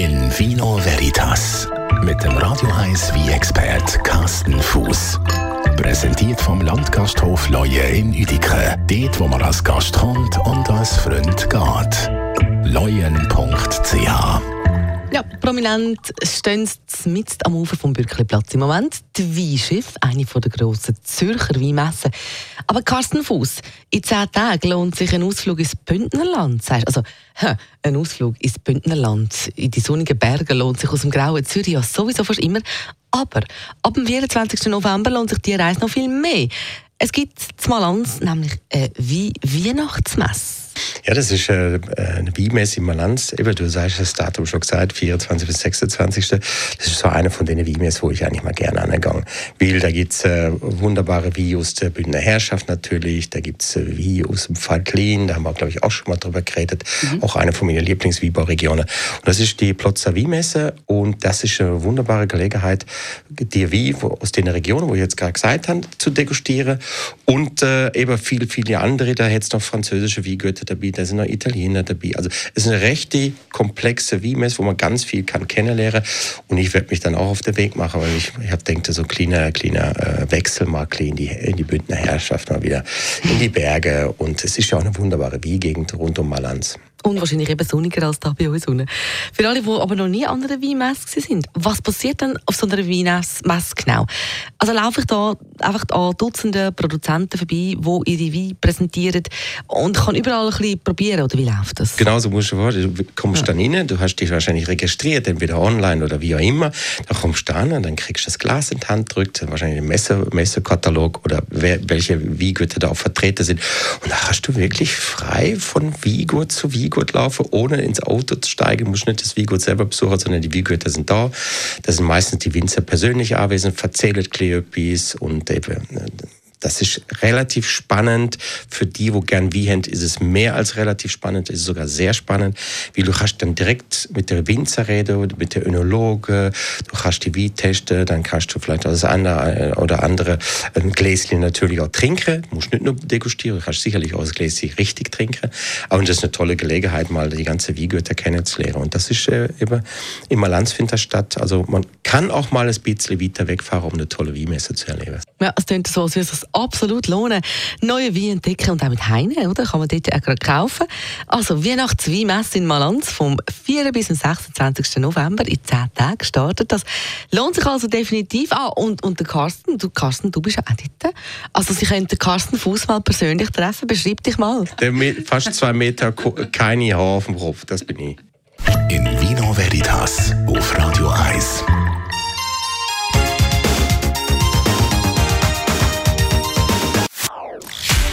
in Vino Veritas mit dem Radio 1 wie expert Carsten Fuß. Präsentiert vom Landgasthof Leue in Uedike. Dort, wo man als Gast kommt und als Freund geht. leuen.ch ja, prominent stehen sie am Ufer vom Bürkliplatz im Moment. Die Weinschiff, eine der grossen Zürcher Weinmessen. Aber Carsten Fuß, in zehn Tagen lohnt sich ein Ausflug ins Bündnerland. Also, ein Ausflug ins Bündnerland, in die sonnigen Berge lohnt sich aus dem grauen Zürich ja sowieso fast immer. Aber ab dem 24. November lohnt sich die Reise noch viel mehr. Es gibt zu Malans nämlich eine Weihnachtsmesse. Ja, das ist äh, eine Weinmesse in Malanz. Eben, du sagst das Datum schon gesagt, 24 bis 26. Das ist so eine von den Weinmessen, wo ich eigentlich mal gerne angegangen Weil da gibt es äh, wunderbare Wein aus der Bündner Herrschaft natürlich, da gibt es äh, Wein aus dem Falklin, da haben wir, glaube ich, auch schon mal drüber geredet. Mhm. Auch eine von meinen Lieblingsweinbauregionen. Und das ist die Plotzer Weinmesse und das ist eine wunderbare Gelegenheit, die Wein aus den Regionen, wo ich jetzt gerade gesagt habe, zu degustieren und äh, eben viele, viele andere. Da hätte es noch französische Weingüter dabei, da sind noch Italiener dabei. Also es ist eine recht komplexe Weinmesse, wo man ganz viel kann kennenlernen und ich werde mich dann auch auf den Weg machen, weil ich, ich habe denkt so kleiner kleiner äh, Wechsel mal in die in die Bündner Herrschaft mal wieder in die Berge und es ist ja auch eine wunderbare Weingegend rund um Malanz. Und wahrscheinlich eben sonniger als da bei uns unten. Für alle, die aber noch nie an einer Weinmesse sind, was passiert denn auf so einer Weinmesse genau? Also laufe ich da einfach an Dutzenden Produzenten vorbei, die ihre Weine präsentieren und kann überall ein bisschen probieren, oder wie läuft das? Genau so musst du vorstellen. Du kommst. Dann rein, du hast dich wahrscheinlich registriert, entweder online oder wie auch immer. Dann kommst du an und dann kriegst du das Glas in die Hand gedrückt, wahrscheinlich einen Messe, Messekatalog oder wer, welche Weingüter da auch vertreten sind. Und da hast du wirklich frei von Weingut zu Weingut laufen, ohne ins Auto zu steigen. Du musst nicht das Wiegut selber besuchen, sondern die Wiegüter sind da. Da sind meistens die Winzer persönlich anwesend, erzählen etwas und eben äh, das ist relativ spannend. Für die, wo gern wie haben, ist es mehr als relativ spannend, ist sogar sehr spannend, weil du kannst dann direkt mit der Winzer reden, mit der Önologe, du kannst die Wein testen, dann kannst du vielleicht das eine oder andere ein Gläschen natürlich auch trinken. Du musst nicht nur degustieren, du kannst sicherlich auch das Gläschen richtig trinken. Aber das ist eine tolle Gelegenheit, mal die ganze Weingüter kennenzulernen. Und das ist äh, eben immer Landsfinter statt. Also man kann auch mal ein bisschen weiter wegfahren, um eine tolle Weinmesse zu erleben. Ja, es so, als würde es absolut lohnen. Neue Wein entdecken und auch mit Heine, oder? Kann man dort auch gerade kaufen. Also, Weihnachtsweinmesse in Malanz vom 4. bis zum 26. November in 10 Tagen startet das. Lohnt sich also definitiv. Ah, und, und der Carsten, du, Carsten, du bist auch dort. Also, Sie können den Carsten Fuß mal persönlich treffen. Beschreib dich mal. Der mit fast zwei Meter, keine Haare auf dem Kopf, das bin ich. In Vino Veritas auf Radio 1.